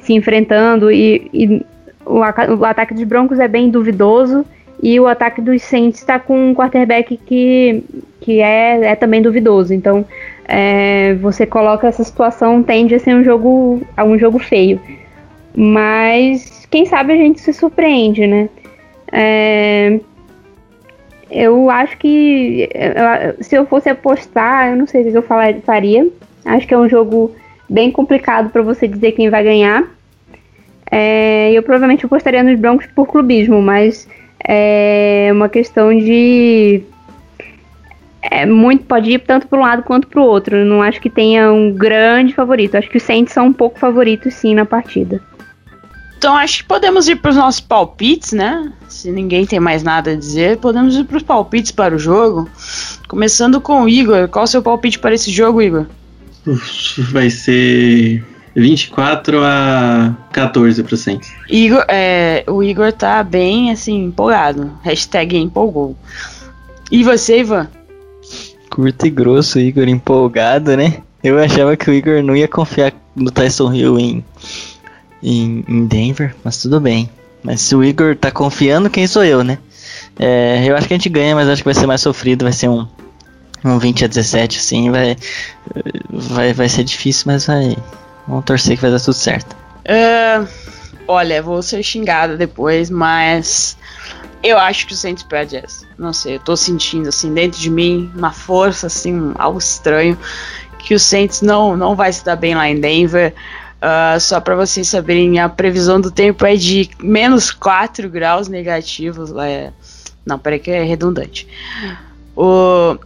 se enfrentando e, e o, o, ataque dos Broncos é bem duvidoso e o ataque dos Saints está com um quarterback que, que é, é também duvidoso. Então é, você coloca essa situação tende a ser um jogo um jogo feio, mas quem sabe a gente se surpreende, né? É, eu acho que se eu fosse apostar, eu não sei o que eu faria. Acho que é um jogo bem complicado para você dizer quem vai ganhar. É, eu provavelmente apostaria nos Broncos por clubismo, mas é uma questão de. É muito pode ir tanto para um lado quanto para o outro. Eu não acho que tenha um grande favorito. Acho que os Saints são um pouco favoritos sim na partida. Então acho que podemos ir para os nossos palpites, né? Se ninguém tem mais nada a dizer, podemos ir para os palpites para o jogo. Começando com o Igor. Qual o seu palpite para esse jogo, Igor? Vai ser 24 a 14 pro Saints. Igor, é, o Igor tá bem assim, empolgado. Hashtag empolgou. E você, Ivan? Curto e grosso, Igor empolgado, né? Eu achava que o Igor não ia confiar no Tyson Hill em em, em Denver, mas tudo bem. Mas se o Igor tá confiando, quem sou eu, né? É, eu acho que a gente ganha, mas acho que vai ser mais sofrido, vai ser um, um 20 a 17, assim, vai, vai, vai ser difícil, mas vai. Vamos torcer que vai dar tudo certo. Uh, olha, vou ser xingada depois, mas eu acho que o Saints perde essa. Não sei, eu tô sentindo assim dentro de mim uma força, assim, algo estranho, que o Saints não, não vai se dar bem lá em Denver. Uh, só para vocês saberem, a previsão do tempo é de menos 4 graus negativos. É... Não, peraí que é redundante. O...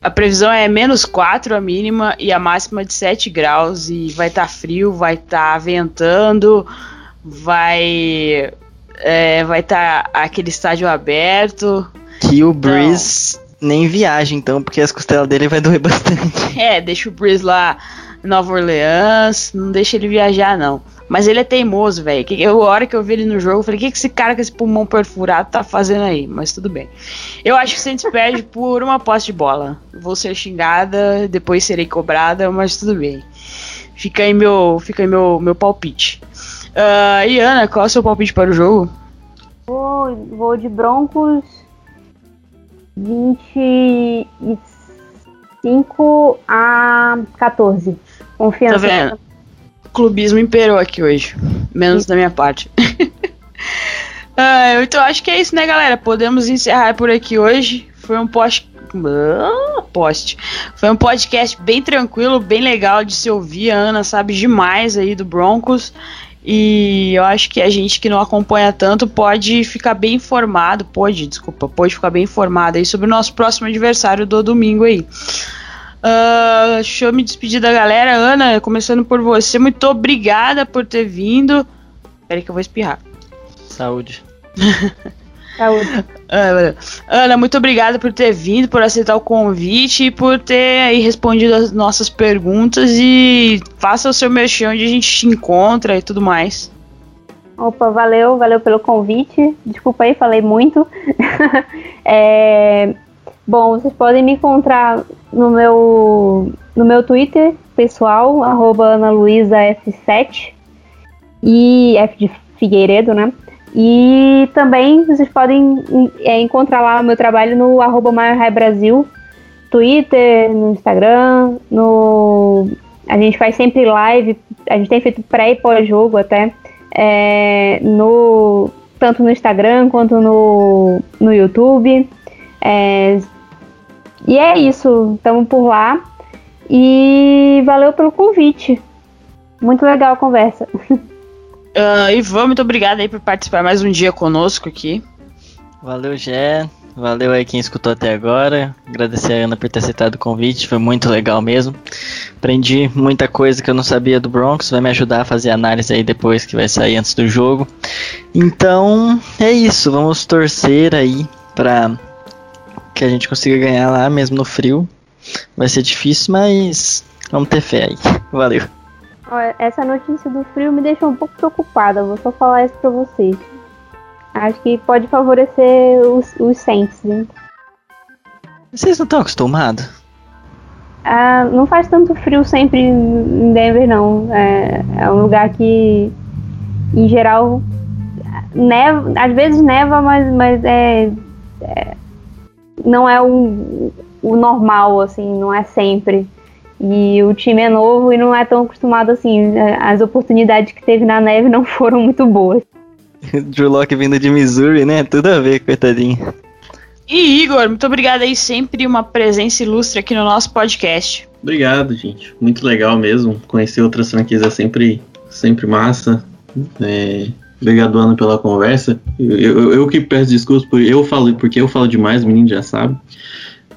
A previsão é menos 4 a mínima e a máxima de 7 graus. E vai estar tá frio, vai estar tá ventando, vai. É, vai estar tá aquele estádio aberto. Que o Breeze então, nem viaja, então, porque as costelas dele vai doer bastante. É, deixa o Breeze lá Nova Orleans, não deixa ele viajar, não. Mas ele é teimoso, velho. A hora que eu vi ele no jogo, eu falei: o que, que esse cara com esse pulmão perfurado tá fazendo aí? Mas tudo bem. Eu acho que o Saints perde por uma posse de bola. Vou ser xingada, depois serei cobrada, mas tudo bem. Fica aí meu, fica aí meu, meu palpite. Uh, e Ana, qual é o seu palpite para o jogo? Vou, vou de Broncos 25 a 14. Confiança. Tá vendo? Clubismo imperou aqui hoje. Menos Sim. da minha parte. ah, então acho que é isso, né, galera? Podemos encerrar por aqui hoje. Foi um post. Ah, post. Foi um podcast bem tranquilo, bem legal de se ouvir. A Ana sabe demais aí do Broncos. E eu acho que a gente que não acompanha tanto pode ficar bem informado, pode, desculpa, pode ficar bem informado aí sobre o nosso próximo adversário do domingo aí. Uh, deixa eu me despedir da galera. Ana, começando por você, muito obrigada por ter vindo. Peraí que eu vou espirrar. Saúde. Saúde. Ana, muito obrigada por ter vindo, por aceitar o convite e por ter aí respondido as nossas perguntas e faça o seu merchan onde a gente te encontra e tudo mais. Opa, valeu, valeu pelo convite. Desculpa aí, falei muito. é, Bom, vocês podem me encontrar no meu, no meu Twitter pessoal, arroba AnaLuisaF7 e F de Figueiredo, né? E também vocês podem é, encontrar lá o meu trabalho no arroba Brasil, Twitter, no Instagram, no. A gente faz sempre live, a gente tem feito pré e pós-jogo até. É, no, tanto no Instagram quanto no, no YouTube. É, e é isso, estamos por lá. E valeu pelo convite. Muito legal a conversa. Uh, Ivan, muito obrigado aí por participar mais um dia conosco aqui. Valeu, Gé. Valeu aí quem escutou até agora. Agradecer a Ana por ter aceitado o convite, foi muito legal mesmo. Aprendi muita coisa que eu não sabia do Broncos, vai me ajudar a fazer análise aí depois que vai sair antes do jogo. Então, é isso, vamos torcer aí pra que a gente consiga ganhar lá mesmo no frio. Vai ser difícil, mas vamos ter fé aí. Valeu. Essa notícia do frio me deixou um pouco preocupada, vou só falar isso pra vocês. Acho que pode favorecer os, os Saints, hein? Vocês não estão acostumados? Ah, não faz tanto frio sempre em Denver, não. É, é um lugar que, em geral, neva, às vezes neva, mas, mas é, é não é o, o normal, assim, não é sempre. E o time é novo e não é tão acostumado assim. As oportunidades que teve na neve não foram muito boas. Drew Locke vindo de Missouri, né? Tudo a ver, coitadinho. E Igor, muito obrigado aí, sempre uma presença ilustre aqui no nosso podcast. Obrigado, gente. Muito legal mesmo. Conhecer outras franquias é sempre, sempre massa. É, obrigado, Ana, pela conversa. Eu, eu, eu, que peço desculpas por eu falo, porque eu falo demais, o menino já sabe.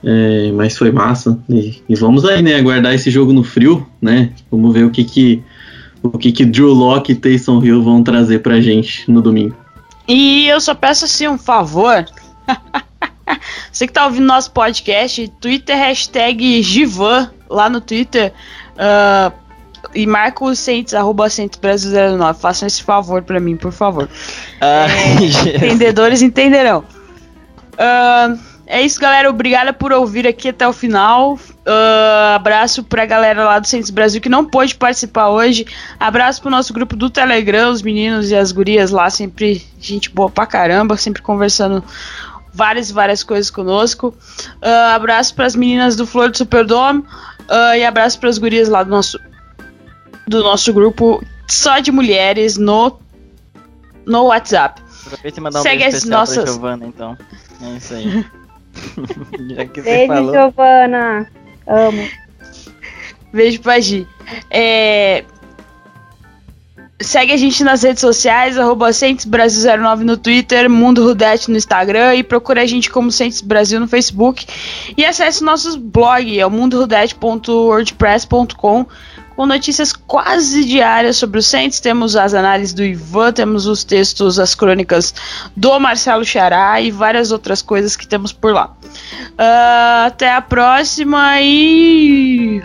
É, mas foi massa. E, e, vamos aí, né? Aguardar esse jogo no frio, né? Vamos ver o que que o que, que Drew Locke e Taysom Hill vão trazer pra gente no domingo. E eu só peço assim um favor. Você que tá ouvindo nosso podcast, Twitter hashtag Givan lá no Twitter. Uh, e marca o Saints, arroba Saints Brasil 09. Façam esse favor pra mim, por favor. Ah, é, entendedores entenderão. Uh, é isso, galera. Obrigada por ouvir aqui até o final. Uh, abraço pra galera lá do Centros Brasil que não pôde participar hoje. Abraço pro nosso grupo do Telegram, os meninos e as gurias lá, sempre gente boa pra caramba, sempre conversando várias várias coisas conosco. Uh, abraço pras meninas do Flor do Superdome uh, e abraço pras gurias lá do nosso, do nosso grupo só de mulheres no, no WhatsApp. Aproveita e mandar um Segue beijo as nossas... pra Giovana, então. É isso aí. Já que Beijo, falou. Giovana. Amo. Beijo pra Gi. É... Segue a gente nas redes sociais, arroba Brasil09 no Twitter, Mundo Rudete no Instagram e procura a gente como Centes Brasil no Facebook. E acesse nossos blog, é o mundorudete.wordpress.com com notícias quase diárias sobre o Saints. Temos as análises do Ivan, temos os textos, as crônicas do Marcelo Xará e várias outras coisas que temos por lá. Uh, até a próxima e.